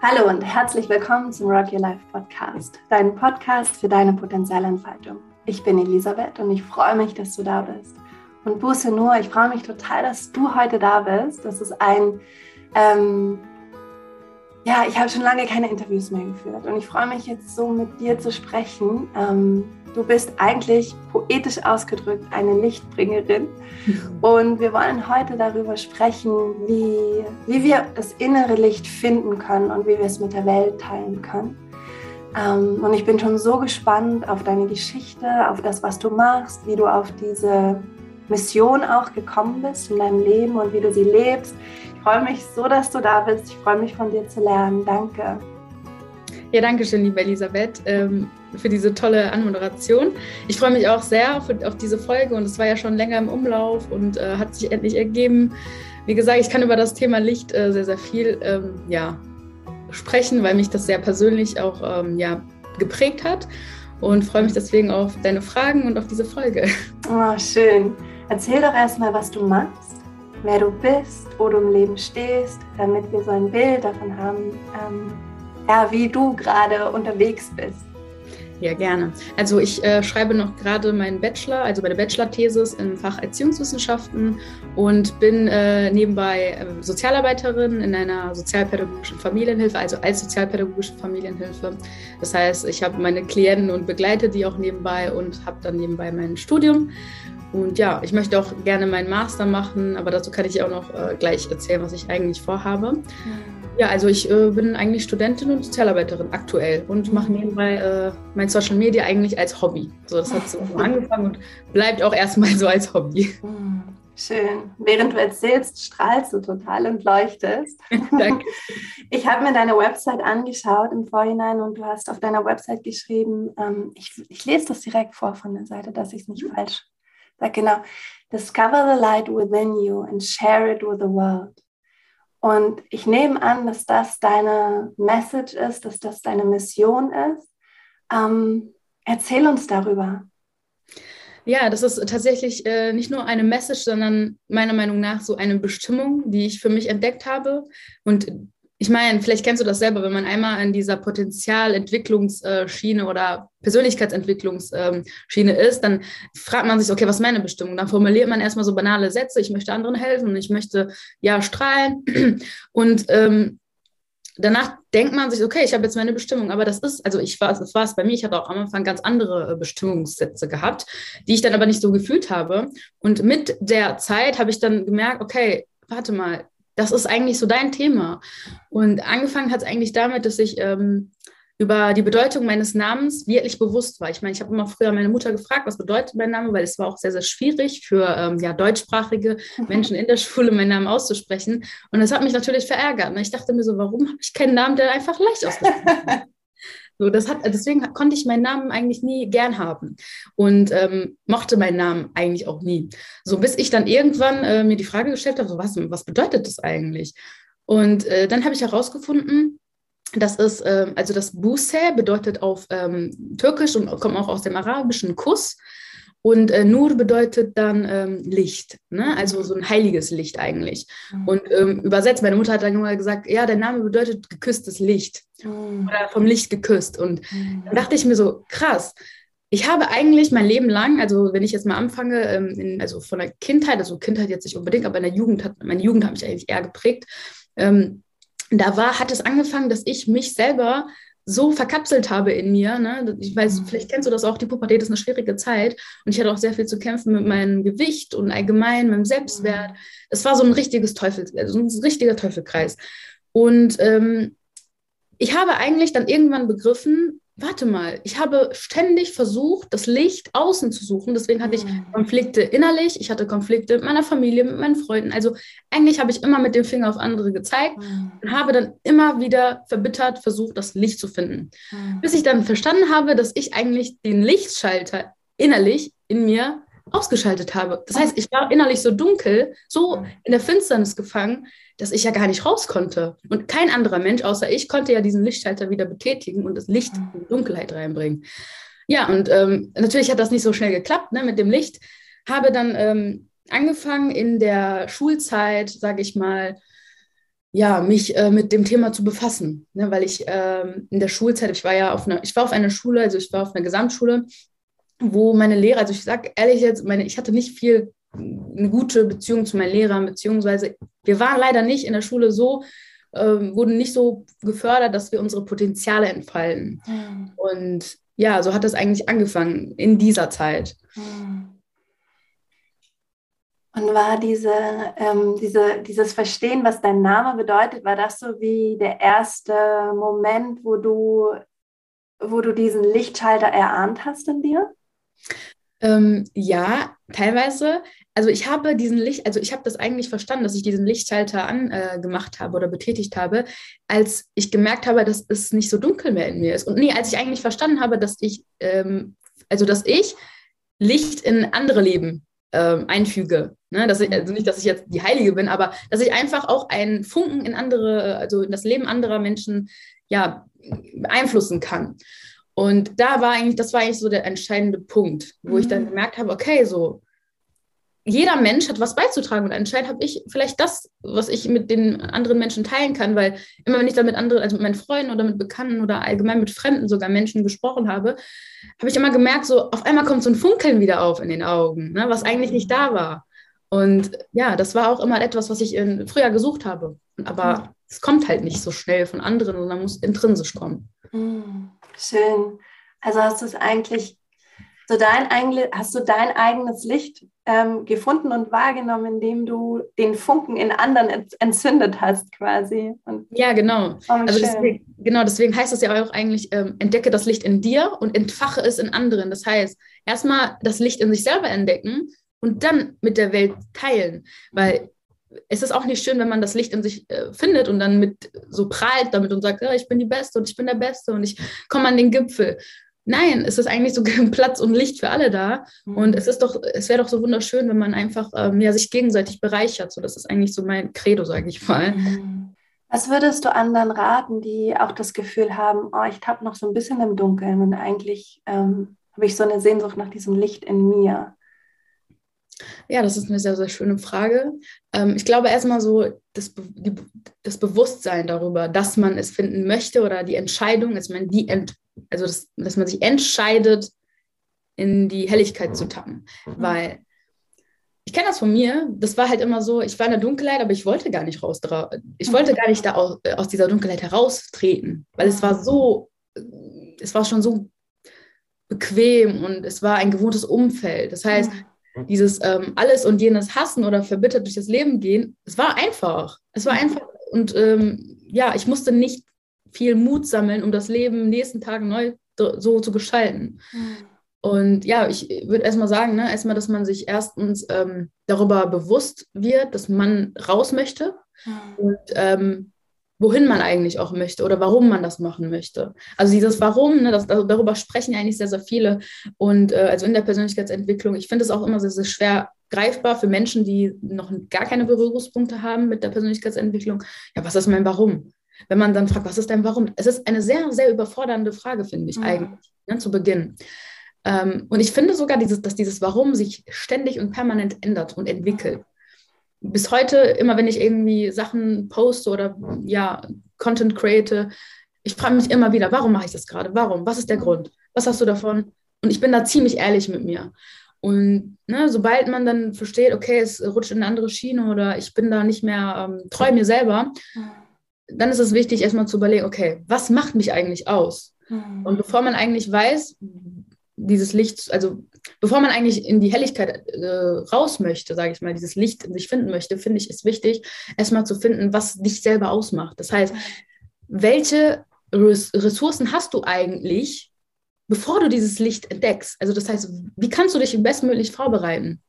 Hallo und herzlich willkommen zum Rock Your Life Podcast, dein Podcast für deine Potenzialentfaltung. Ich bin Elisabeth und ich freue mich, dass du da bist. Und Buße nur, ich freue mich total, dass du heute da bist. Das ist ein, ähm, ja, ich habe schon lange keine Interviews mehr geführt und ich freue mich jetzt so mit dir zu sprechen. Ähm, du bist eigentlich poetisch ausgedrückt eine Lichtbringerin und wir wollen heute darüber sprechen, wie, wie wir das innere Licht finden können und wie wir es mit der Welt teilen können. Ähm, und ich bin schon so gespannt auf deine Geschichte, auf das, was du machst, wie du auf diese Mission auch gekommen bist in deinem Leben und wie du sie lebst. Ich freue mich so, dass du da bist. Ich freue mich von dir zu lernen. Danke. Ja, danke schön, liebe Elisabeth, ähm, für diese tolle Anmoderation. Ich freue mich auch sehr auf, diese Folge und es war ja schon länger im Umlauf und äh, hat sich endlich ergeben. Wie gesagt, ich kann über das Thema Licht äh, sehr, sehr viel ähm, ja, sprechen, weil mich das sehr persönlich auch ähm, ja, geprägt hat und freue mich deswegen auf deine Fragen und auf diese Folge. Oh, schön. Erzähl doch erstmal, was du machst, wer du bist, wo du im Leben stehst, damit wir so ein Bild davon haben, ja, wie du gerade unterwegs bist. Ja, gerne. Also ich äh, schreibe noch gerade meinen Bachelor, also meine Bachelor-Thesis im Fach Erziehungswissenschaften und bin äh, nebenbei äh, Sozialarbeiterin in einer sozialpädagogischen Familienhilfe, also als sozialpädagogische Familienhilfe. Das heißt, ich habe meine Klienten und begleite die auch nebenbei und habe dann nebenbei mein Studium. Und ja, ich möchte auch gerne meinen Master machen, aber dazu kann ich auch noch äh, gleich erzählen, was ich eigentlich vorhabe. Mhm. Ja, also ich äh, bin eigentlich Studentin und Sozialarbeiterin aktuell und mache nebenbei äh, mein Social Media eigentlich als Hobby. So, das hat so angefangen und bleibt auch erstmal so als Hobby. Hm, schön. Während du erzählst, strahlst du total und leuchtest. Danke. Ich habe mir deine Website angeschaut im Vorhinein und du hast auf deiner Website geschrieben, ähm, ich, ich, lese das direkt vor von der Seite, dass ich es nicht mhm. falsch sage. Genau. Discover the light within you and share it with the world. Und ich nehme an, dass das deine Message ist, dass das deine Mission ist. Ähm, erzähl uns darüber. Ja, das ist tatsächlich äh, nicht nur eine Message, sondern meiner Meinung nach so eine Bestimmung, die ich für mich entdeckt habe und ich meine, vielleicht kennst du das selber, wenn man einmal in dieser Potenzialentwicklungsschiene oder Persönlichkeitsentwicklungsschiene ist, dann fragt man sich, okay, was ist meine Bestimmung? Dann formuliert man erstmal so banale Sätze, ich möchte anderen helfen ich möchte ja strahlen. Und ähm, danach denkt man sich, okay, ich habe jetzt meine Bestimmung, aber das ist, also ich war, das war es bei mir, ich hatte auch am Anfang ganz andere äh, Bestimmungssätze gehabt, die ich dann aber nicht so gefühlt habe. Und mit der Zeit habe ich dann gemerkt, okay, warte mal, das ist eigentlich so dein Thema. Und angefangen hat es eigentlich damit, dass ich ähm, über die Bedeutung meines Namens wirklich bewusst war. Ich meine, ich habe immer früher meine Mutter gefragt, was bedeutet mein Name, weil es war auch sehr, sehr schwierig für ähm, ja, deutschsprachige mhm. Menschen in der Schule meinen Namen auszusprechen. Und das hat mich natürlich verärgert. Und ich dachte mir so, warum habe ich keinen Namen, der einfach leicht ausgesprochen wird? So, das hat, deswegen konnte ich meinen Namen eigentlich nie gern haben und ähm, mochte meinen Namen eigentlich auch nie. So bis ich dann irgendwann äh, mir die Frage gestellt habe, so, was, was bedeutet das eigentlich? Und äh, dann habe ich herausgefunden, das ist, äh, also das Buse bedeutet auf ähm, Türkisch und kommt auch aus dem arabischen Kuss. Und äh, Nur bedeutet dann ähm, Licht, ne? also so ein heiliges Licht eigentlich. Mhm. Und ähm, übersetzt, meine Mutter hat dann immer gesagt, ja, der Name bedeutet geküsstes Licht mhm. oder vom Licht geküsst. Und mhm. dann dachte ich mir so, krass, ich habe eigentlich mein Leben lang, also wenn ich jetzt mal anfange, ähm, in, also von der Kindheit, also Kindheit jetzt nicht unbedingt, aber in der Jugend hat, meine Jugend hat mich eigentlich eher geprägt. Ähm, da war, hat es angefangen, dass ich mich selber so verkapselt habe in mir. Ne? Ich weiß, mhm. vielleicht kennst du das auch, die Pubertät ist eine schwierige Zeit und ich hatte auch sehr viel zu kämpfen mit meinem Gewicht und allgemein meinem Selbstwert. Mhm. Es war so ein richtiges Teufel, also ein richtiger Teufelkreis. Und ähm, ich habe eigentlich dann irgendwann begriffen, warte mal, ich habe ständig versucht, das Licht außen zu suchen. Deswegen hatte ich mhm. Konflikte innerlich, ich hatte Konflikte mit meiner Familie, mit meinen Freunden. Also eigentlich habe ich immer mit dem Finger auf andere gezeigt mhm. und habe dann immer wieder verbittert versucht, das Licht zu finden. Mhm. Bis ich dann verstanden habe, dass ich eigentlich den Lichtschalter innerlich in mir ausgeschaltet habe. Das heißt, ich war innerlich so dunkel, so in der Finsternis gefangen, dass ich ja gar nicht raus konnte. Und kein anderer Mensch außer ich konnte ja diesen Lichtschalter wieder betätigen und das Licht in die Dunkelheit reinbringen. Ja, und ähm, natürlich hat das nicht so schnell geklappt ne, mit dem Licht. Habe dann ähm, angefangen in der Schulzeit, sage ich mal, ja, mich äh, mit dem Thema zu befassen. Ne? Weil ich ähm, in der Schulzeit, ich war ja auf einer, ich war auf einer Schule, also ich war auf einer Gesamtschule, wo meine Lehrer, also ich sage ehrlich jetzt, meine, ich hatte nicht viel eine gute Beziehung zu meinen Lehrern, beziehungsweise wir waren leider nicht in der Schule so, ähm, wurden nicht so gefördert, dass wir unsere Potenziale entfalten. Mhm. Und ja, so hat das eigentlich angefangen in dieser Zeit. Mhm. Und war diese, ähm, diese, dieses Verstehen, was dein Name bedeutet, war das so wie der erste Moment, wo du, wo du diesen Lichtschalter erahnt hast in dir? Ähm, ja, teilweise. Also ich habe diesen Licht, also ich habe das eigentlich verstanden, dass ich diesen Lichtschalter angemacht äh, habe oder betätigt habe, als ich gemerkt habe, dass es nicht so dunkel mehr in mir ist. Und nee, als ich eigentlich verstanden habe, dass ich, ähm, also dass ich Licht in andere Leben ähm, einfüge. Ne? Dass ich, also nicht, dass ich jetzt die Heilige bin, aber dass ich einfach auch einen Funken in andere, also in das Leben anderer Menschen ja, beeinflussen kann. Und da war eigentlich, das war eigentlich so der entscheidende Punkt, wo mhm. ich dann mhm. gemerkt habe, okay, so jeder Mensch hat was beizutragen und anscheinend habe ich vielleicht das, was ich mit den anderen Menschen teilen kann, weil immer wenn ich dann mit anderen, also mit meinen Freunden oder mit Bekannten oder allgemein mit Fremden sogar Menschen gesprochen habe, habe ich immer gemerkt, so auf einmal kommt so ein Funkeln wieder auf in den Augen, ne, was eigentlich nicht da war. Und ja, das war auch immer etwas, was ich in, früher gesucht habe. Aber mhm. es kommt halt nicht so schnell von anderen, sondern muss intrinsisch kommen. Mhm. Schön. Also hast du es eigentlich so dein hast du dein eigenes Licht ähm, gefunden und wahrgenommen, indem du den Funken in anderen entzündet hast, quasi. Und ja, genau. Oh, also deswegen, genau, deswegen heißt es ja auch eigentlich, ähm, entdecke das Licht in dir und entfache es in anderen. Das heißt, erstmal das Licht in sich selber entdecken und dann mit der Welt teilen. Weil es ist auch nicht schön, wenn man das Licht in sich äh, findet und dann mit so prahlt damit und sagt, ja, ich bin die Beste und ich bin der Beste und ich komme an den Gipfel. Nein, es ist eigentlich so Platz und Licht für alle da. Mhm. Und es ist doch, es wäre doch so wunderschön, wenn man einfach ähm, ja, sich gegenseitig bereichert. So, das ist eigentlich so mein Credo, sage ich mal. Mhm. Was würdest du anderen raten, die auch das Gefühl haben, oh, ich tappe noch so ein bisschen im Dunkeln und eigentlich ähm, habe ich so eine Sehnsucht nach diesem Licht in mir? Ja, das ist eine sehr, sehr schöne Frage. Ähm, ich glaube erstmal so, das, die, das Bewusstsein darüber, dass man es finden möchte oder die Entscheidung, dass man die Ent also das, dass man sich entscheidet, in die Helligkeit zu tappen. Weil ich kenne das von mir, das war halt immer so, ich war in der Dunkelheit, aber ich wollte gar nicht raus, ich wollte gar nicht da aus, aus dieser Dunkelheit heraustreten, weil es war so, es war schon so bequem und es war ein gewohntes Umfeld. Das heißt. Dieses ähm, alles und jenes hassen oder verbittert durch das Leben gehen, es war einfach. Es war mhm. einfach und ähm, ja, ich musste nicht viel Mut sammeln, um das Leben nächsten Tagen neu so zu gestalten. Mhm. Und ja, ich würde erstmal sagen, ne, erstmal, dass man sich erstens ähm, darüber bewusst wird, dass man raus möchte und ähm, wohin man eigentlich auch möchte oder warum man das machen möchte. Also dieses Warum, ne, das, darüber sprechen eigentlich sehr, sehr viele. Und äh, also in der Persönlichkeitsentwicklung, ich finde es auch immer sehr, sehr schwer greifbar für Menschen, die noch gar keine Berührungspunkte haben mit der Persönlichkeitsentwicklung. Ja, was ist mein Warum? wenn man dann fragt, was ist dein Warum? Es ist eine sehr, sehr überfordernde Frage, finde ich ja. eigentlich, ne, zu Beginn. Ähm, und ich finde sogar, dieses, dass dieses Warum sich ständig und permanent ändert und entwickelt. Bis heute, immer wenn ich irgendwie Sachen poste oder ja, Content create, ich frage mich immer wieder, warum mache ich das gerade? Warum? Was ist der Grund? Was hast du davon? Und ich bin da ziemlich ehrlich mit mir. Und ne, sobald man dann versteht, okay, es rutscht in eine andere Schiene oder ich bin da nicht mehr ähm, treu mir selber, dann ist es wichtig, erstmal zu überlegen, okay, was macht mich eigentlich aus? Mhm. Und bevor man eigentlich weiß, dieses Licht, also bevor man eigentlich in die Helligkeit äh, raus möchte, sage ich mal, dieses Licht in sich finden möchte, finde ich es wichtig, erstmal zu finden, was dich selber ausmacht. Das heißt, welche Ressourcen hast du eigentlich, bevor du dieses Licht entdeckst? Also das heißt, wie kannst du dich bestmöglich vorbereiten?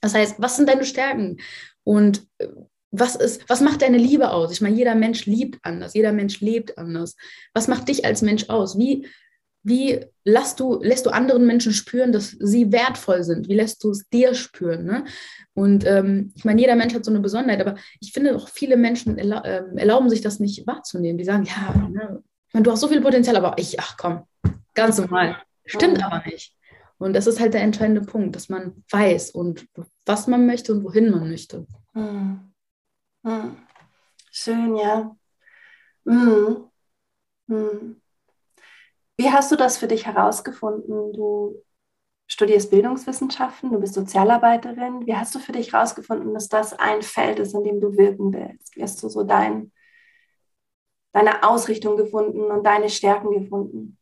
Das heißt, was sind deine Stärken? Und äh, was ist, was macht deine Liebe aus? Ich meine, jeder Mensch liebt anders, jeder Mensch lebt anders. Was macht dich als Mensch aus? Wie, wie lässt du, lässt du anderen Menschen spüren, dass sie wertvoll sind? Wie lässt du es dir spüren? Ne? Und ähm, ich meine, jeder Mensch hat so eine Besonderheit, aber ich finde auch viele Menschen erla äh, erlauben sich das nicht wahrzunehmen. Die sagen, ja, ne, meine, du hast so viel Potenzial, aber ich, ach komm, ganz normal. Stimmt aber nicht. Und das ist halt der entscheidende Punkt, dass man weiß und was man möchte und wohin man möchte. Hm. Hm. Schön, ja. Mhm. Wie hast du das für dich herausgefunden? Du studierst Bildungswissenschaften, du bist Sozialarbeiterin. Wie hast du für dich herausgefunden, dass das ein Feld ist, in dem du wirken willst? Wie hast du so dein, deine Ausrichtung gefunden und deine Stärken gefunden?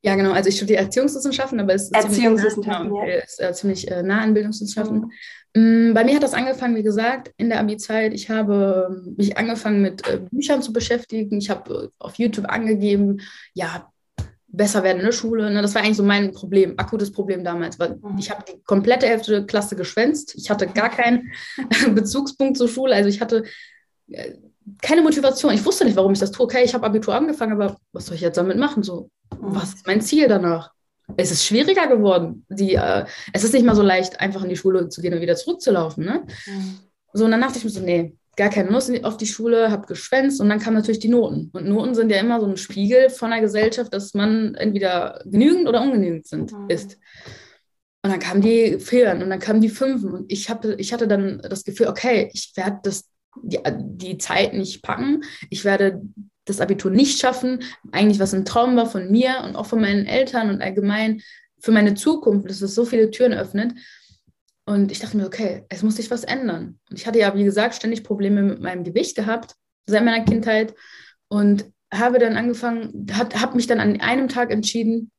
Ja, genau. Also ich studiere Erziehungswissenschaften, aber es ist Erziehungswissenschaften, ziemlich, nah, ja. ist, äh, ziemlich äh, nah an Bildungswissenschaften. Mhm. Bei mir hat das angefangen, wie gesagt, in der Abi-Zeit. Ich habe mich angefangen mit äh, Büchern zu beschäftigen. Ich habe äh, auf YouTube angegeben, ja, besser werden in der Schule. Ne? Das war eigentlich so mein Problem, akutes Problem damals, weil mhm. ich habe die komplette Hälfte Klasse geschwänzt. Ich hatte gar keinen Bezugspunkt zur Schule. Also ich hatte äh, keine Motivation. Ich wusste nicht, warum ich das tue. Okay, ich habe Abitur angefangen, aber was soll ich jetzt damit machen? So, mhm. was ist mein Ziel danach? Es ist schwieriger geworden. Die, äh, es ist nicht mal so leicht, einfach in die Schule zu gehen und wieder zurückzulaufen. Ne? Mhm. So, und dann dachte ich mir so, nee, gar keine Lust auf die Schule, habe geschwänzt und dann kamen natürlich die Noten. Und Noten sind ja immer so ein Spiegel von der Gesellschaft, dass man entweder genügend oder ungenügend sind, mhm. ist. Und dann kamen die Fehlen und dann kamen die Fünfen und ich, hab, ich hatte dann das Gefühl, okay, ich werde das die, die Zeit nicht packen. Ich werde das Abitur nicht schaffen. Eigentlich, was ein Traum war von mir und auch von meinen Eltern und allgemein für meine Zukunft, dass es so viele Türen öffnet. Und ich dachte mir, okay, es muss sich was ändern. Und ich hatte ja, wie gesagt, ständig Probleme mit meinem Gewicht gehabt, seit meiner Kindheit. Und habe dann angefangen, habe mich dann an einem Tag entschieden,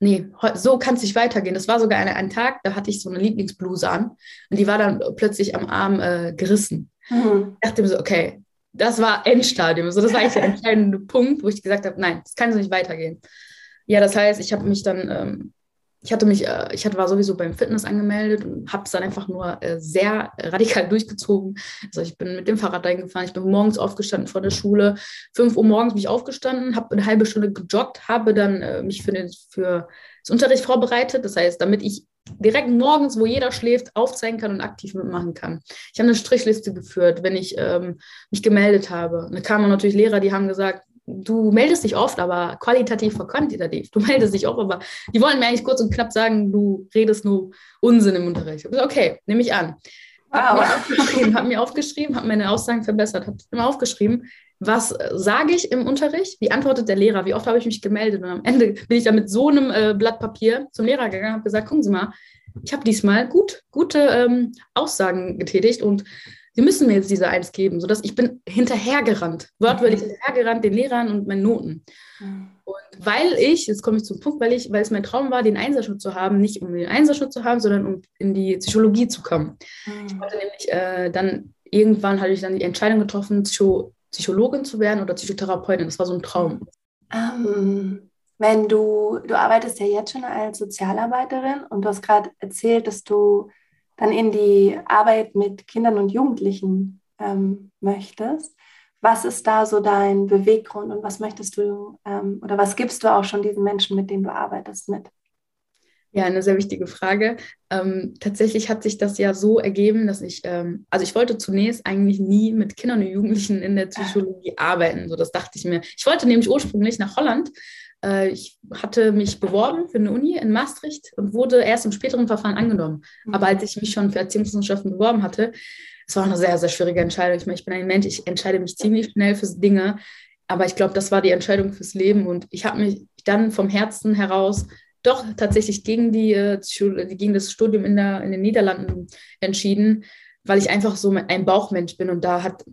nee, so kann es nicht weitergehen. Das war sogar ein, ein Tag, da hatte ich so eine Lieblingsbluse an und die war dann plötzlich am Arm äh, gerissen. Mhm. Ich dachte mir so, okay, das war Endstadium. So, das war eigentlich der entscheidende Punkt, wo ich gesagt habe, nein, das kann so nicht weitergehen. Ja, das heißt, ich habe mich dann, ähm, ich hatte mich, äh, ich hatte, war sowieso beim Fitness angemeldet und habe es dann einfach nur äh, sehr radikal durchgezogen. Also ich bin mit dem Fahrrad reingefahren, ich bin morgens aufgestanden vor der Schule. 5 Uhr morgens bin ich aufgestanden, habe eine halbe Stunde gejoggt, habe dann äh, mich für, den, für das Unterricht vorbereitet. Das heißt, damit ich direkt morgens, wo jeder schläft, aufzeigen kann und aktiv mitmachen kann. Ich habe eine Strichliste geführt, wenn ich ähm, mich gemeldet habe. Da kamen natürlich Lehrer, die haben gesagt, du meldest dich oft, aber qualitativ vor quantitativ. Du meldest dich oft, aber die wollen mir eigentlich kurz und knapp sagen, du redest nur Unsinn im Unterricht. Ich okay, nehme ich an. Wow. Habe mir aufgeschrieben, habe aufgeschrieben, habe meine Aussagen verbessert, habe immer aufgeschrieben, was äh, sage ich im Unterricht? Wie antwortet der Lehrer? Wie oft habe ich mich gemeldet? Und am Ende bin ich dann mit so einem äh, Blatt Papier zum Lehrer gegangen und habe gesagt, gucken Sie mal, ich habe diesmal gut, gute ähm, Aussagen getätigt und Sie müssen mir jetzt diese Eins geben, sodass ich bin hinterhergerannt, wortwörtlich mhm. hinterhergerannt den Lehrern und meinen Noten. Mhm. Und weil ich, jetzt komme ich zum Punkt, weil ich, weil es mein Traum war, den Einserschutz zu haben, nicht um den Einserschutz zu haben, sondern um in die Psychologie zu kommen. Mhm. Ich wollte nämlich äh, dann irgendwann hatte ich dann die Entscheidung getroffen, Psycho Psychologin zu werden oder Psychotherapeutin. Das war so ein Traum. Ähm, wenn du, du arbeitest ja jetzt schon als Sozialarbeiterin und du hast gerade erzählt, dass du dann in die Arbeit mit Kindern und Jugendlichen ähm, möchtest. Was ist da so dein Beweggrund und was möchtest du ähm, oder was gibst du auch schon diesen Menschen, mit denen du arbeitest, mit? Ja, eine sehr wichtige Frage. Ähm, tatsächlich hat sich das ja so ergeben, dass ich, ähm, also ich wollte zunächst eigentlich nie mit Kindern und Jugendlichen in der Psychologie arbeiten. So, das dachte ich mir. Ich wollte nämlich ursprünglich nach Holland. Äh, ich hatte mich beworben für eine Uni in Maastricht und wurde erst im späteren Verfahren angenommen. Mhm. Aber als ich mich schon für Erziehungswissenschaften beworben hatte, es war eine sehr, sehr schwierige Entscheidung. Ich meine, ich bin ein Mensch, ich entscheide mich ziemlich schnell für Dinge. Aber ich glaube, das war die Entscheidung fürs Leben. Und ich habe mich dann vom Herzen heraus doch tatsächlich gegen, die, äh, gegen das Studium in, der, in den Niederlanden entschieden, weil ich einfach so ein Bauchmensch bin und da hat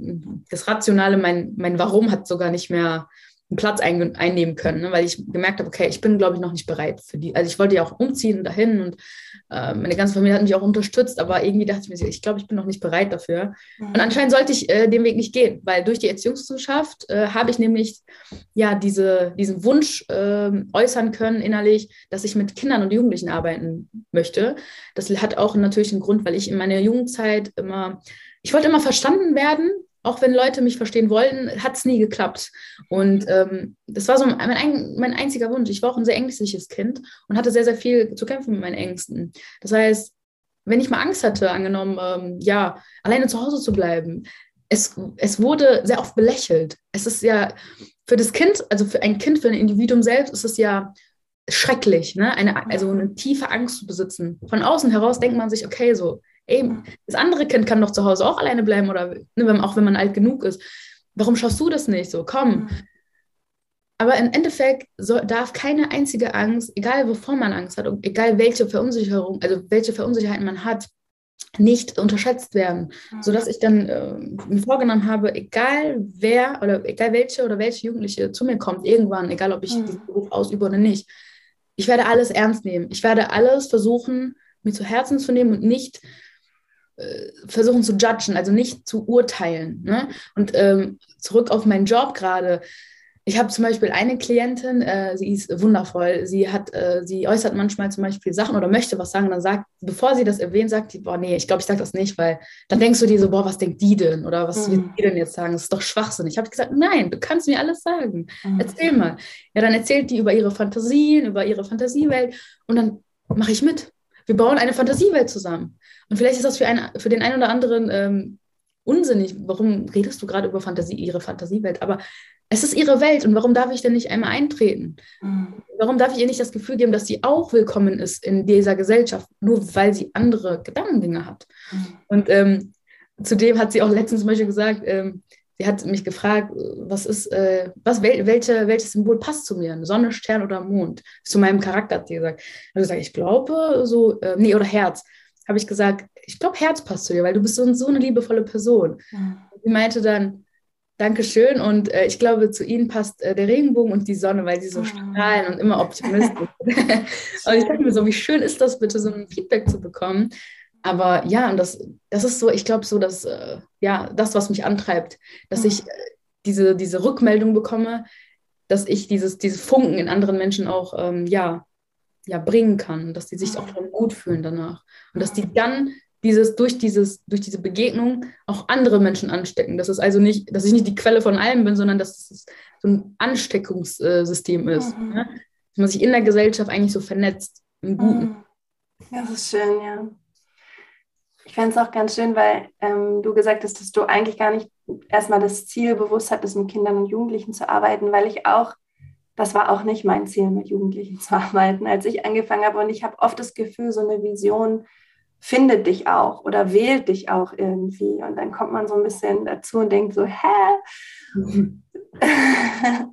das Rationale, mein, mein Warum hat sogar nicht mehr einen Platz ein, einnehmen können, ne? weil ich gemerkt habe, okay, ich bin, glaube ich, noch nicht bereit für die. Also ich wollte ja auch umziehen dahin und äh, meine ganze Familie hat mich auch unterstützt, aber irgendwie dachte ich mir, ich glaube, ich bin noch nicht bereit dafür. Mhm. Und anscheinend sollte ich äh, den Weg nicht gehen, weil durch die Erziehungswissenschaft äh, habe ich nämlich ja diese, diesen Wunsch ähm, äußern können innerlich, dass ich mit Kindern und Jugendlichen arbeiten möchte. Das hat auch natürlich einen Grund, weil ich in meiner Jugendzeit immer ich wollte immer verstanden werden auch wenn Leute mich verstehen wollten, hat es nie geklappt. Und ähm, das war so mein, mein, einziger Wunsch. Ich war auch ein sehr ängstliches Kind und hatte sehr, sehr viel zu kämpfen mit meinen Ängsten. Das heißt, wenn ich mal Angst hatte, angenommen, ähm, ja, alleine zu Hause zu bleiben, es, es wurde sehr oft belächelt. Es ist ja für das Kind, also für ein Kind, für ein Individuum selbst, ist es ja schrecklich, ne? eine, also eine tiefe Angst zu besitzen. Von außen heraus denkt man sich, okay, so, ey, das andere Kind kann doch zu Hause auch alleine bleiben oder ne, auch wenn man alt genug ist. Warum schaust du das nicht so? Komm. Aber im Endeffekt soll, darf keine einzige Angst, egal wovon man Angst hat und egal welche Verunsicherung, also welche Verunsicherheit man hat, nicht unterschätzt werden, mhm. sodass ich dann äh, mir vorgenommen habe, egal wer oder egal welche oder welche Jugendliche zu mir kommt, irgendwann, egal ob ich mhm. diesen Beruf ausübe oder nicht, ich werde alles ernst nehmen. Ich werde alles versuchen, mir zu Herzen zu nehmen und nicht versuchen zu judgen, also nicht zu urteilen. Ne? Und ähm, zurück auf meinen Job gerade. Ich habe zum Beispiel eine Klientin, äh, sie ist wundervoll. Sie hat, äh, sie äußert manchmal zum Beispiel Sachen oder möchte was sagen. Dann sagt, bevor sie das erwähnt, sagt sie, boah, nee, ich glaube, ich sage das nicht, weil dann denkst du dir so, boah, was denkt die denn? Oder was mhm. wird die denn jetzt sagen? Das ist doch Schwachsinn. Ich habe gesagt, nein, du kannst mir alles sagen. Mhm. Erzähl mal. Ja, dann erzählt die über ihre Fantasien, über ihre Fantasiewelt und dann mache ich mit. Wir bauen eine Fantasiewelt zusammen. Und vielleicht ist das für, ein, für den einen oder anderen ähm, unsinnig. Warum redest du gerade über Fantasie, ihre Fantasiewelt? Aber es ist ihre Welt und warum darf ich denn nicht einmal eintreten? Mhm. Warum darf ich ihr nicht das Gefühl geben, dass sie auch willkommen ist in dieser Gesellschaft, nur weil sie andere Gedankengänge hat? Mhm. Und ähm, zudem hat sie auch letztens zum Beispiel gesagt, ähm, sie hat mich gefragt, was ist, äh, was, wel, welche, welches Symbol passt zu mir? Sonne, Stern oder Mond? Zu meinem Charakter hat sie gesagt. Ich gesagt, ich glaube so, äh, nee, oder Herz. Habe ich gesagt, ich glaube, Herz passt zu dir, weil du bist so, so eine liebevolle Person. Mhm. Sie meinte dann, Dankeschön. Und äh, ich glaube, zu Ihnen passt äh, der Regenbogen und die Sonne, weil sie so oh. strahlen und immer optimistisch sind. und ich dachte mir so, wie schön ist das bitte, so ein Feedback zu bekommen. Aber ja, und das, das ist so, ich glaube, so, dass, äh, ja, das, was mich antreibt, dass ich äh, diese, diese Rückmeldung bekomme, dass ich dieses, diese Funken in anderen Menschen auch, ähm, ja, ja, bringen kann, dass die sich auch gut fühlen danach. Und dass die dann dieses, durch, dieses, durch diese Begegnung auch andere Menschen anstecken. Das ist also nicht, dass ich nicht die Quelle von allem bin, sondern dass es so ein Ansteckungssystem ist. Mhm. Ne? Dass man sich in der Gesellschaft eigentlich so vernetzt, im Guten. Mhm. Das ist schön, ja. Ich fände es auch ganz schön, weil ähm, du gesagt hast, dass du eigentlich gar nicht erstmal das Ziel bewusst hattest, mit Kindern und Jugendlichen zu arbeiten, weil ich auch, das war auch nicht mein Ziel, mit Jugendlichen zu arbeiten, als ich angefangen habe. Und ich habe oft das Gefühl, so eine Vision, findet dich auch oder wählt dich auch irgendwie. Und dann kommt man so ein bisschen dazu und denkt so, hä?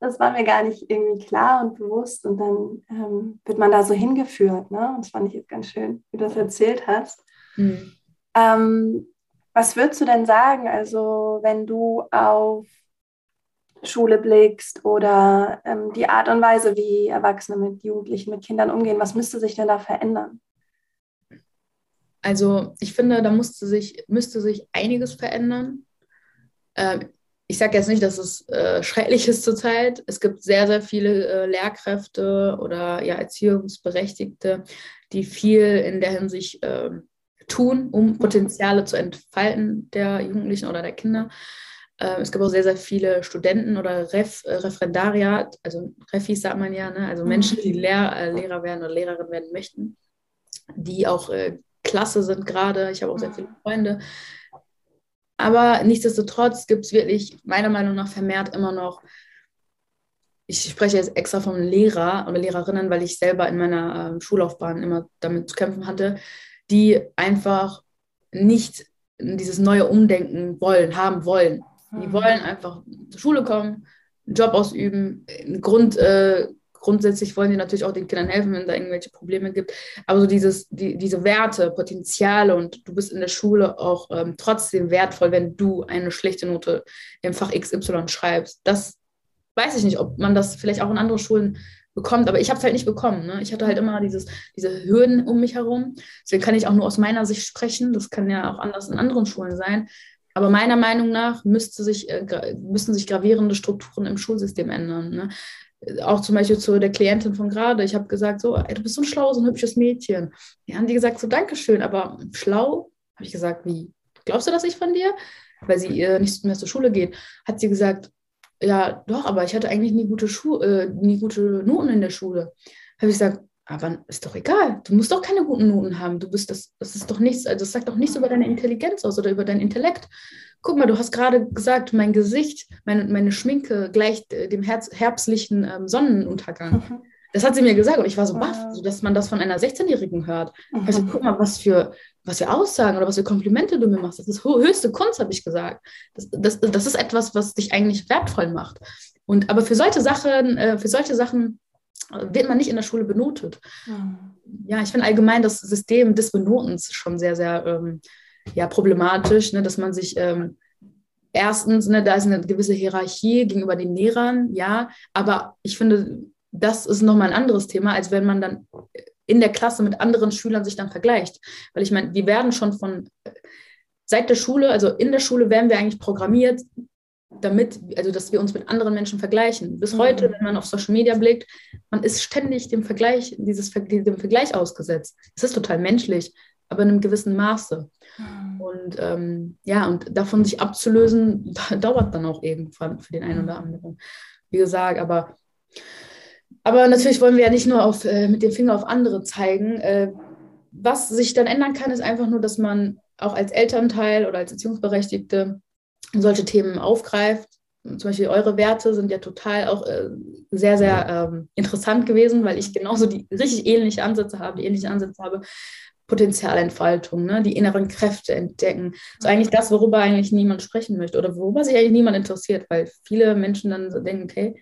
das war mir gar nicht irgendwie klar und bewusst. Und dann ähm, wird man da so hingeführt. Ne? Und das fand ich jetzt ganz schön, wie du das erzählt hast. Mhm. Ähm, was würdest du denn sagen, also wenn du auf Schule blickst oder ähm, die Art und Weise, wie Erwachsene mit Jugendlichen, mit Kindern umgehen, was müsste sich denn da verändern? Also ich finde, da musste sich, müsste sich einiges verändern. Ähm, ich sage jetzt nicht, dass es äh, schrecklich ist zurzeit. Es gibt sehr, sehr viele äh, Lehrkräfte oder ja, Erziehungsberechtigte, die viel in der Hinsicht äh, tun, um Potenziale zu entfalten der Jugendlichen oder der Kinder. Ähm, es gibt auch sehr, sehr viele Studenten oder Ref, äh, Referendariat, also Refis sagt man ja, ne? also Menschen, die Lehr, äh, Lehrer werden oder Lehrerin werden möchten, die auch äh, klasse sind gerade. Ich habe auch sehr viele Freunde. Aber nichtsdestotrotz gibt es wirklich meiner Meinung nach vermehrt immer noch, ich spreche jetzt extra von Lehrer oder Lehrerinnen, weil ich selber in meiner äh, Schullaufbahn immer damit zu kämpfen hatte, die einfach nicht dieses neue Umdenken wollen, haben wollen. Die mhm. wollen einfach zur Schule kommen, einen Job ausüben, Grund, äh, grundsätzlich wollen die natürlich auch den Kindern helfen, wenn da irgendwelche Probleme gibt. Aber so dieses, die, diese Werte, Potenziale und du bist in der Schule auch ähm, trotzdem wertvoll, wenn du eine schlechte Note im Fach XY schreibst. Das weiß ich nicht, ob man das vielleicht auch in anderen Schulen bekommt, aber ich habe es halt nicht bekommen. Ne? Ich hatte halt immer dieses, diese Hürden um mich herum. Deswegen kann ich auch nur aus meiner Sicht sprechen. Das kann ja auch anders in anderen Schulen sein. Aber meiner Meinung nach müsste sich, äh, müssten sich gravierende Strukturen im Schulsystem ändern. Ne? auch zum Beispiel zu der Klientin von gerade, ich habe gesagt, so, ey, du bist so ein schlaues und hübsches Mädchen. Ja, haben die gesagt, so, Dankeschön, aber schlau? Habe ich gesagt, wie? Glaubst du das nicht von dir? Weil sie äh, nicht mehr zur Schule geht, hat sie gesagt, ja, doch, aber ich hatte eigentlich nie gute, Schu äh, nie gute Noten in der Schule. Habe ich gesagt, aber ist doch egal. Du musst doch keine guten Noten haben. Du bist das, das ist doch nichts, also das sagt doch nichts über deine Intelligenz aus oder über dein Intellekt guck mal, du hast gerade gesagt, mein Gesicht, meine, meine Schminke gleicht äh, dem Herz, herbstlichen ähm, Sonnenuntergang. Mhm. Das hat sie mir gesagt und ich war so baff, so, dass man das von einer 16-Jährigen hört. Mhm. Also guck mal, was für, was für Aussagen oder was für Komplimente du mir machst. Das ist höchste Kunst, habe ich gesagt. Das, das, das ist etwas, was dich eigentlich wertvoll macht. Und aber für solche Sachen, äh, für solche Sachen wird man nicht in der Schule benotet. Mhm. Ja, ich finde allgemein das System des Benotens schon sehr, sehr ähm, ja, problematisch, ne, dass man sich ähm, erstens, ne, da ist eine gewisse Hierarchie gegenüber den Lehrern, ja, aber ich finde, das ist nochmal ein anderes Thema, als wenn man dann in der Klasse mit anderen Schülern sich dann vergleicht. Weil ich meine, wir werden schon von seit der Schule, also in der Schule werden wir eigentlich programmiert, damit, also dass wir uns mit anderen Menschen vergleichen. Bis mhm. heute, wenn man auf Social Media blickt, man ist ständig dem Vergleich, dieses dem Vergleich ausgesetzt. Es ist total menschlich, aber in einem gewissen Maße. Mhm. Und ähm, ja, und davon sich abzulösen, dauert dann auch irgendwann für den einen oder anderen. Wie gesagt, aber, aber natürlich wollen wir ja nicht nur auf, äh, mit dem Finger auf andere zeigen. Äh, was sich dann ändern kann, ist einfach nur, dass man auch als Elternteil oder als Erziehungsberechtigte solche Themen aufgreift. Zum Beispiel eure Werte sind ja total auch äh, sehr, sehr ähm, interessant gewesen, weil ich genauso die richtig ähnliche Ansätze habe, die ähnliche Ansätze habe. Potenzialentfaltung, ne? die inneren Kräfte entdecken. So eigentlich das, worüber eigentlich niemand sprechen möchte oder worüber sich eigentlich niemand interessiert, weil viele Menschen dann so denken, okay,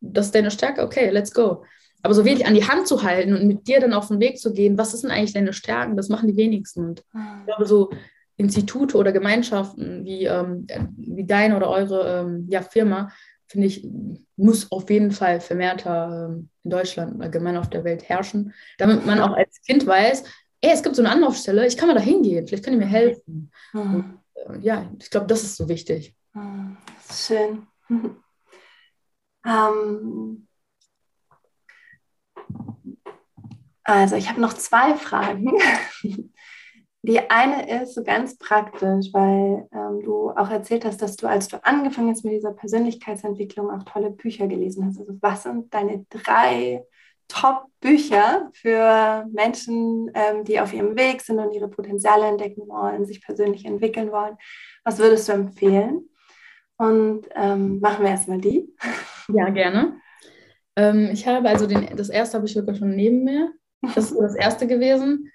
das ist deine Stärke, okay, let's go. Aber so wirklich an die Hand zu halten und mit dir dann auf den Weg zu gehen, was ist denn eigentlich deine Stärken, das machen die wenigsten. Und ich glaube, so Institute oder Gemeinschaften wie, ähm, wie deine oder eure ähm, ja, Firma, finde ich, muss auf jeden Fall vermehrter ähm, in Deutschland, allgemein auf der Welt herrschen, damit man auch als Kind weiß, ey, es gibt so eine Anlaufstelle, ich kann mal da hingehen, vielleicht können die mir helfen. Mhm. Und, äh, ja, ich glaube, das ist so wichtig. Mhm. Schön. ähm, also, ich habe noch zwei Fragen. Die eine ist so ganz praktisch, weil ähm, du auch erzählt hast, dass du, als du angefangen hast mit dieser Persönlichkeitsentwicklung, auch tolle Bücher gelesen hast. Also was sind deine drei Top-Bücher für Menschen, ähm, die auf ihrem Weg sind und ihre Potenziale entdecken wollen, sich persönlich entwickeln wollen? Was würdest du empfehlen? Und ähm, machen wir erstmal die. Ja, gerne. Ähm, ich habe also den, das erste habe ich wirklich schon neben mir. Das ist das erste gewesen.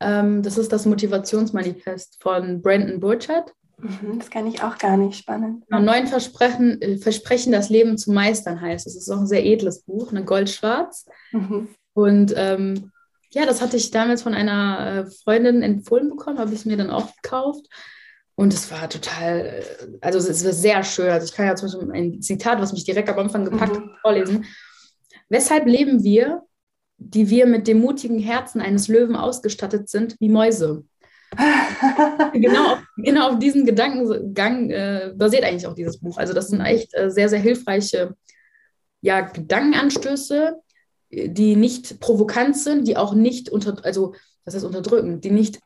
Ähm, das ist das Motivationsmanifest von Brandon Burchard. Mhm, das kann ich auch gar nicht spannend. Genau, neun Versprechen, äh, Versprechen, das Leben zu meistern heißt. Es ist auch ein sehr edles Buch, eine Goldschwarz. Mhm. Und ähm, ja, das hatte ich damals von einer äh, Freundin empfohlen bekommen, habe ich es mir dann auch gekauft. Und es war total, äh, also es war sehr schön. Also ich kann ja zum Beispiel ein Zitat, was mich direkt am Anfang gepackt mhm. hat, vorlesen. Weshalb leben wir, die wir mit dem mutigen Herzen eines Löwen ausgestattet sind, wie Mäuse? genau, auf, genau auf diesen Gedankengang äh, basiert eigentlich auch dieses Buch. Also das sind echt äh, sehr, sehr hilfreiche ja, Gedankenanstöße, die nicht provokant sind, die auch nicht unter, also das heißt unterdrücken, die nicht,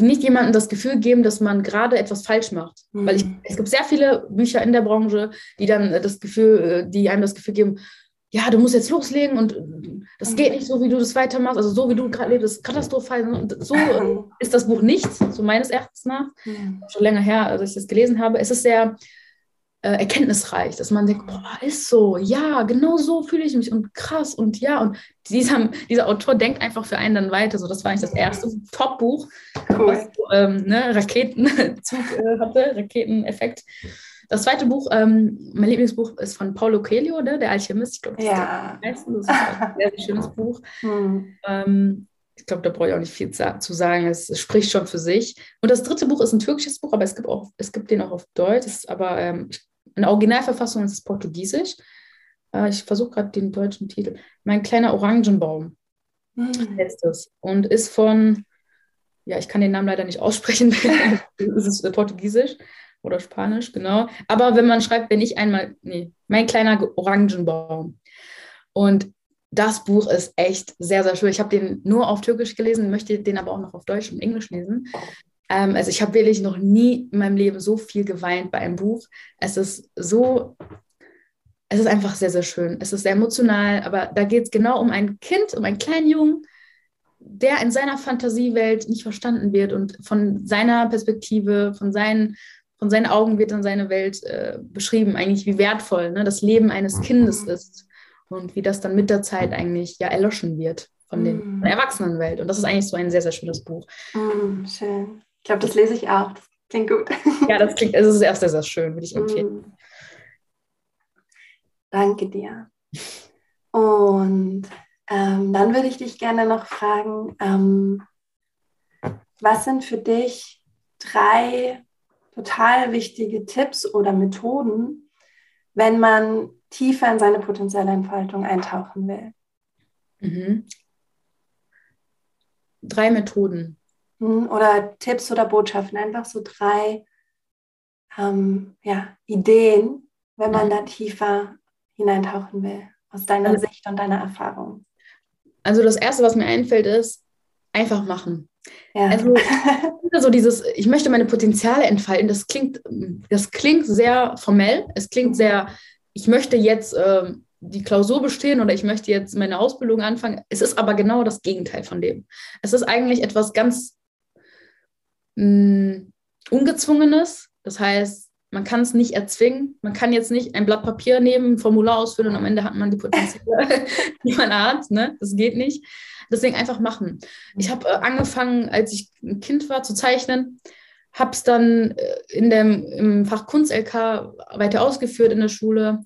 nicht jemandem das Gefühl geben, dass man gerade etwas falsch macht. Mhm. Weil ich, es gibt sehr viele Bücher in der Branche, die dann das Gefühl, äh, die einem das Gefühl geben, ja, du musst jetzt loslegen und das geht nicht so, wie du das weitermachst. Also so, wie du gerade lebst, ist katastrophal. Und so ist das Buch nicht, so meines Erachtens nach. Schon länger her, als ich das gelesen habe. Es ist sehr äh, erkenntnisreich, dass man denkt, boah, ist so, ja, genau so fühle ich mich und krass und ja. Und dieser, dieser Autor denkt einfach für einen dann weiter. So, das war eigentlich das erste Top-Buch, cool. was ähm, ne, Raketenzug äh, hatte, Raketeneffekt. Das zweite Buch, ähm, mein Lieblingsbuch ist von Paulo Coelho, ne, der Alchemist. Ich glaube, das, ja. ist, das ist ein sehr, sehr schönes Buch. Hm. Ähm, ich glaube, da brauche ich auch nicht viel zu sagen. Es, spricht schon für sich. Und das dritte Buch ist ein türkisches Buch, aber es gibt, auch, es gibt den auch auf Deutsch. Aber ähm, in der Originalverfassung ist es Portugiesisch. Äh, ich versuche gerade den deutschen Titel. Mein kleiner Orangenbaum hm. heißt es. Und ist von, ja, ich kann den Namen leider nicht aussprechen. es ist Portugiesisch oder Spanisch, genau. Aber wenn man schreibt, wenn ich einmal, nee, mein kleiner Orangenbaum. Und das Buch ist echt sehr, sehr schön. Ich habe den nur auf Türkisch gelesen, möchte den aber auch noch auf Deutsch und Englisch lesen. Ähm, also ich habe wirklich noch nie in meinem Leben so viel geweint bei einem Buch. Es ist so, es ist einfach sehr, sehr schön. Es ist sehr emotional, aber da geht es genau um ein Kind, um einen kleinen Jungen, der in seiner Fantasiewelt nicht verstanden wird und von seiner Perspektive, von seinen von seinen Augen wird dann seine Welt äh, beschrieben, eigentlich wie wertvoll ne, das Leben eines Kindes ist. und wie das dann mit der Zeit eigentlich ja erloschen wird von, den, von der Erwachsenenwelt. Und das ist eigentlich so ein sehr, sehr schönes Buch. Mm, schön. Ich glaube, das lese ich auch. Das klingt gut. Ja, das klingt, es ist sehr, sehr, sehr schön, würde ich empfehlen. Mm. Danke dir. Und ähm, dann würde ich dich gerne noch fragen, ähm, was sind für dich drei total wichtige Tipps oder Methoden, wenn man tiefer in seine potenzielle Entfaltung eintauchen will? Mhm. Drei Methoden. Oder Tipps oder Botschaften, einfach so drei ähm, ja, Ideen, wenn man da tiefer hineintauchen will, aus deiner also, Sicht und deiner Erfahrung. Also das Erste, was mir einfällt, ist einfach machen. Ja. Also so dieses, ich möchte meine Potenziale entfalten, das klingt, das klingt sehr formell, es klingt mhm. sehr, ich möchte jetzt äh, die Klausur bestehen oder ich möchte jetzt meine Ausbildung anfangen. Es ist aber genau das Gegenteil von dem. Es ist eigentlich etwas ganz mh, mm, Ungezwungenes. Das heißt, man kann es nicht erzwingen. Man kann jetzt nicht ein Blatt Papier nehmen, ein Formular ausfüllen und am Ende hat man die Potenziale, die man hat. Ne? Das geht nicht. Deswegen einfach machen. Ich habe äh, angefangen, als ich ein Kind war, zu zeichnen. Habe es dann äh, in dem, im Fach Kunst-LK weiter ausgeführt in der Schule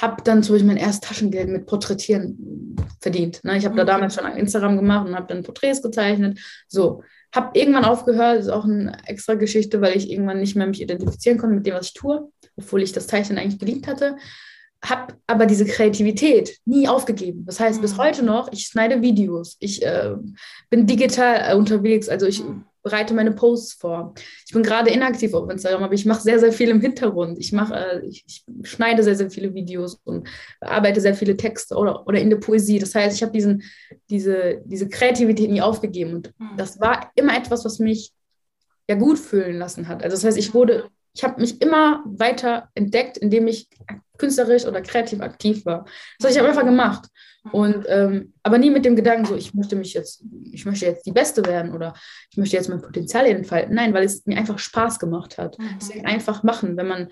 habe dann zum Beispiel mein erstes Taschengeld mit Porträtieren verdient. Ne? Ich habe da mhm. damals schon Instagram gemacht und habe dann Porträts gezeichnet. So, habe irgendwann aufgehört, das ist auch eine extra Geschichte, weil ich irgendwann nicht mehr mich identifizieren konnte mit dem, was ich tue, obwohl ich das Zeichnen eigentlich geliebt hatte. Habe aber diese Kreativität nie aufgegeben. Das heißt, bis mhm. heute noch, ich schneide Videos, ich äh, bin digital äh, unterwegs, also ich bereite meine Posts vor. Ich bin gerade inaktiv auf Instagram, aber ich mache sehr, sehr viel im Hintergrund. Ich mache, äh, ich, ich, schneide sehr, sehr viele Videos und bearbeite sehr viele Texte oder, oder in der Poesie. Das heißt, ich habe diesen, diese, diese Kreativität nie aufgegeben. Und mhm. das war immer etwas, was mich ja gut fühlen lassen hat. Also das heißt, ich wurde, ich habe mich immer weiter entdeckt, indem ich künstlerisch oder kreativ aktiv war. Das habe ich einfach gemacht. Und ähm, aber nie mit dem Gedanken, so ich möchte mich jetzt, ich möchte jetzt die Beste werden oder ich möchte jetzt mein Potenzial entfalten. Nein, weil es mir einfach Spaß gemacht hat. Mhm. Deswegen einfach machen. Wenn man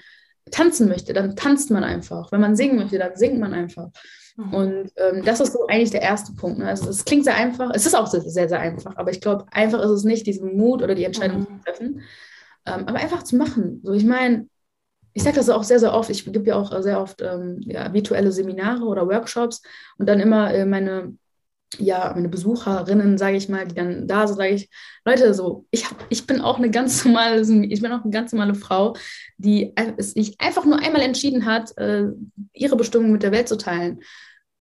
tanzen möchte, dann tanzt man einfach. Wenn man singen möchte, dann singt man einfach. Mhm. Und ähm, das ist so eigentlich der erste Punkt. Ne? Also, es klingt sehr einfach, es ist auch sehr, sehr, sehr einfach, aber ich glaube, einfach ist es nicht, diesen Mut oder die Entscheidung mhm. zu treffen, ähm, aber einfach zu machen. So, ich meine, ich sage das auch sehr, sehr oft. Ich gebe ja auch sehr oft ähm, ja, virtuelle Seminare oder Workshops und dann immer äh, meine, ja, meine Besucherinnen, sage ich mal, die dann da sind, sage ich, Leute, so, ich, hab, ich bin auch eine ganz normale, ich bin auch eine ganz normale Frau, die sich einfach nur einmal entschieden hat, äh, ihre Bestimmung mit der Welt zu teilen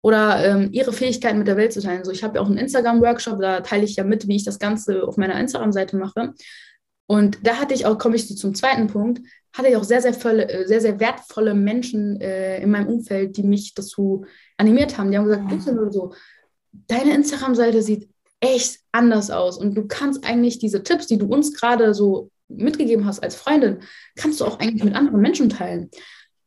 oder ähm, ihre Fähigkeiten mit der Welt zu teilen. So, ich habe ja auch einen Instagram-Workshop, da teile ich ja mit, wie ich das Ganze auf meiner Instagram-Seite mache. Und da hatte ich auch, komme ich so zum zweiten Punkt, hatte ich auch sehr, sehr, volle, äh, sehr, sehr wertvolle Menschen äh, in meinem Umfeld, die mich dazu animiert haben. Die haben gesagt, nur so, deine Instagram-Seite sieht echt anders aus und du kannst eigentlich diese Tipps, die du uns gerade so mitgegeben hast als Freundin, kannst du auch eigentlich mit anderen Menschen teilen.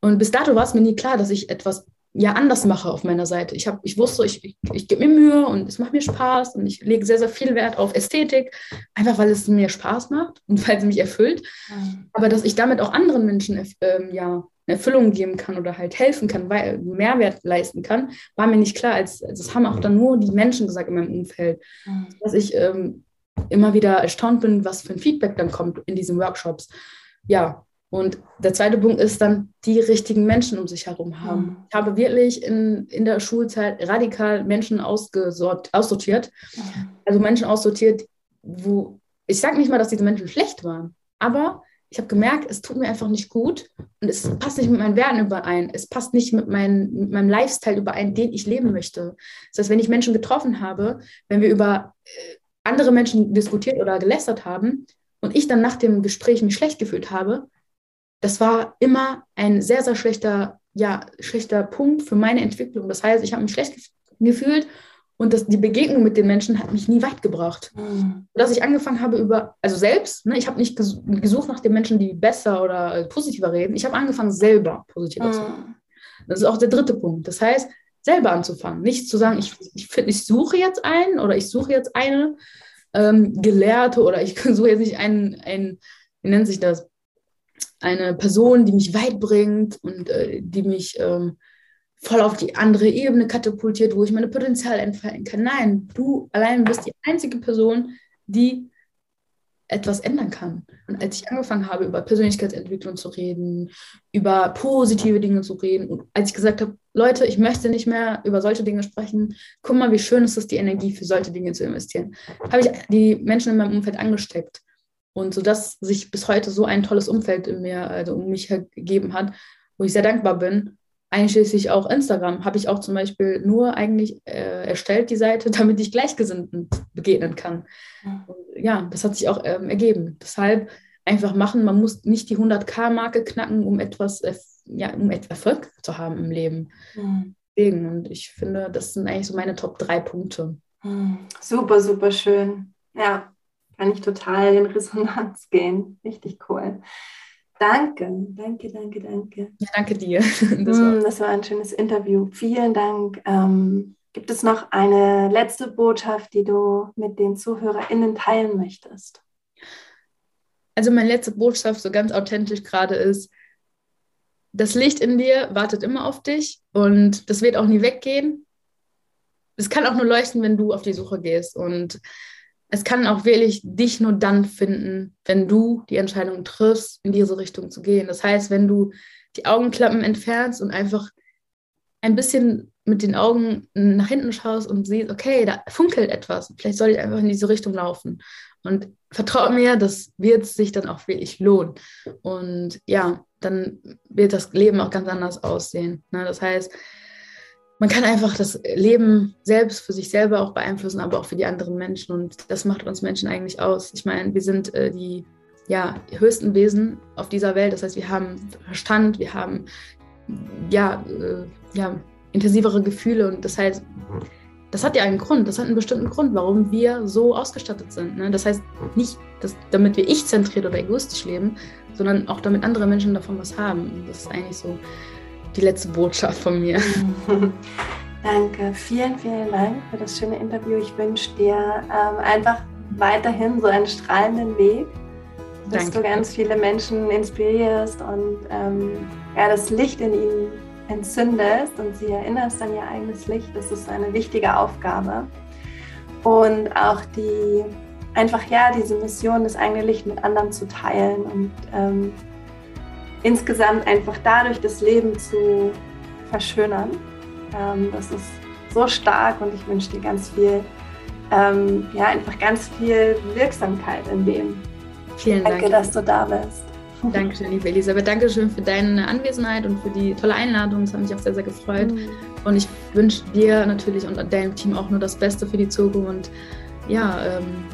Und bis dato war es mir nie klar, dass ich etwas ja anders mache auf meiner Seite. Ich, hab, ich wusste, ich, ich, ich gebe mir Mühe und es macht mir Spaß und ich lege sehr, sehr viel Wert auf Ästhetik, einfach weil es mir Spaß macht und weil es mich erfüllt. Mhm. Aber dass ich damit auch anderen Menschen ähm, ja, eine Erfüllung geben kann oder halt helfen kann, weil Mehrwert leisten kann, war mir nicht klar. Als, als das haben auch dann nur die Menschen gesagt in meinem Umfeld, mhm. dass ich ähm, immer wieder erstaunt bin, was für ein Feedback dann kommt in diesen Workshops. Ja, und der zweite Punkt ist dann, die richtigen Menschen um sich herum haben. Mhm. Ich habe wirklich in, in der Schulzeit radikal Menschen aussortiert. Mhm. Also Menschen aussortiert, wo ich sage nicht mal, dass diese Menschen schlecht waren, aber ich habe gemerkt, es tut mir einfach nicht gut und es passt nicht mit meinen Werten überein. Es passt nicht mit, mein, mit meinem Lifestyle überein, den ich leben möchte. Das heißt, wenn ich Menschen getroffen habe, wenn wir über äh, andere Menschen diskutiert oder gelästert haben und ich dann nach dem Gespräch mich schlecht gefühlt habe, das war immer ein sehr, sehr schlechter, ja, schlechter Punkt für meine Entwicklung. Das heißt, ich habe mich schlecht gefühlt und das, die Begegnung mit den Menschen hat mich nie weit gebracht. Mhm. Dass ich angefangen habe über, also selbst, ne, ich habe nicht gesucht nach den Menschen, die besser oder positiver reden. Ich habe angefangen, selber positiver mhm. zu reden. Das ist auch der dritte Punkt. Das heißt, selber anzufangen. Nicht zu sagen, ich, ich, ich suche jetzt einen oder ich suche jetzt eine ähm, Gelehrte oder ich suche jetzt nicht einen, einen, wie nennt sich das, eine Person, die mich weit bringt und äh, die mich ähm, voll auf die andere Ebene katapultiert, wo ich meine Potenzial entfalten kann. Nein, du allein bist die einzige Person, die etwas ändern kann. Und als ich angefangen habe, über Persönlichkeitsentwicklung zu reden, über positive Dinge zu reden, und als ich gesagt habe, Leute, ich möchte nicht mehr über solche Dinge sprechen, guck mal, wie schön ist es, die Energie für solche Dinge zu investieren, habe ich die Menschen in meinem Umfeld angesteckt. Und so dass sich bis heute so ein tolles Umfeld in mir, also um mich gegeben hat, wo ich sehr dankbar bin. Einschließlich auch Instagram habe ich auch zum Beispiel nur eigentlich äh, erstellt, die Seite, damit ich Gleichgesinnten begegnen kann. Und ja, das hat sich auch ähm, ergeben. Deshalb einfach machen. Man muss nicht die 100k-Marke knacken, um etwas, äh, ja, um Erfolg zu haben im Leben. Mhm. Und ich finde, das sind eigentlich so meine Top drei Punkte. Mhm. Super, super schön. Ja, kann ich total in Resonanz gehen. Richtig cool. Danke, danke, danke, danke. Ja, danke dir. Das war, mm, das war ein schönes Interview. Vielen Dank. Ähm, gibt es noch eine letzte Botschaft, die du mit den ZuhörerInnen teilen möchtest? Also meine letzte Botschaft, so ganz authentisch gerade ist, das Licht in dir wartet immer auf dich und das wird auch nie weggehen. Es kann auch nur leuchten, wenn du auf die Suche gehst. Und es kann auch wirklich dich nur dann finden, wenn du die Entscheidung triffst, in diese Richtung zu gehen. Das heißt, wenn du die Augenklappen entfernst und einfach ein bisschen mit den Augen nach hinten schaust und siehst, okay, da funkelt etwas, vielleicht soll ich einfach in diese Richtung laufen. Und vertraue mir, das wird sich dann auch wirklich lohnen. Und ja, dann wird das Leben auch ganz anders aussehen. Ne? Das heißt, man kann einfach das Leben selbst für sich selber auch beeinflussen, aber auch für die anderen Menschen. Und das macht uns Menschen eigentlich aus. Ich meine, wir sind äh, die ja, höchsten Wesen auf dieser Welt. Das heißt, wir haben Verstand, wir haben ja, äh, ja, intensivere Gefühle. Und das heißt, das hat ja einen Grund, das hat einen bestimmten Grund, warum wir so ausgestattet sind. Ne? Das heißt nicht, dass, damit wir ich-zentriert oder egoistisch leben, sondern auch damit andere Menschen davon was haben. Und das ist eigentlich so die letzte Botschaft von mir. Danke, vielen, vielen Dank für das schöne Interview. Ich wünsche dir ähm, einfach weiterhin so einen strahlenden Weg, dass Danke. du ganz viele Menschen inspirierst und ähm, ja, das Licht in ihnen entzündest und sie erinnerst an ihr eigenes Licht. Das ist eine wichtige Aufgabe. Und auch die einfach ja diese Mission, das eigene Licht mit anderen zu teilen und ähm, insgesamt einfach dadurch das Leben zu verschönern. Ähm, das ist so stark und ich wünsche dir ganz viel, ähm, ja, einfach ganz viel Wirksamkeit in dem. Vielen Dank. Danke, dass du da bist. Dankeschön, liebe Elisabeth. Dankeschön für deine Anwesenheit und für die tolle Einladung. Das hat mich auch sehr, sehr gefreut. Mhm. Und ich wünsche dir natürlich und deinem Team auch nur das Beste für die Zukunft. Und ja, ähm,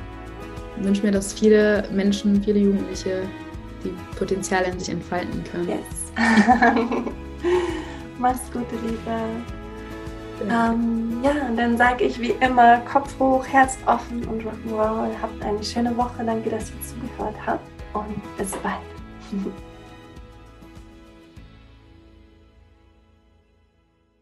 wünsche mir, dass viele Menschen, viele Jugendliche die Potenziale in sich entfalten können. Yes. Mach's gut, Liebe. Ähm, ja, und dann sage ich wie immer Kopf hoch, Herz offen und Rock'n'Roll. Habt eine schöne Woche. Danke, dass ihr zugehört habt und bis bald.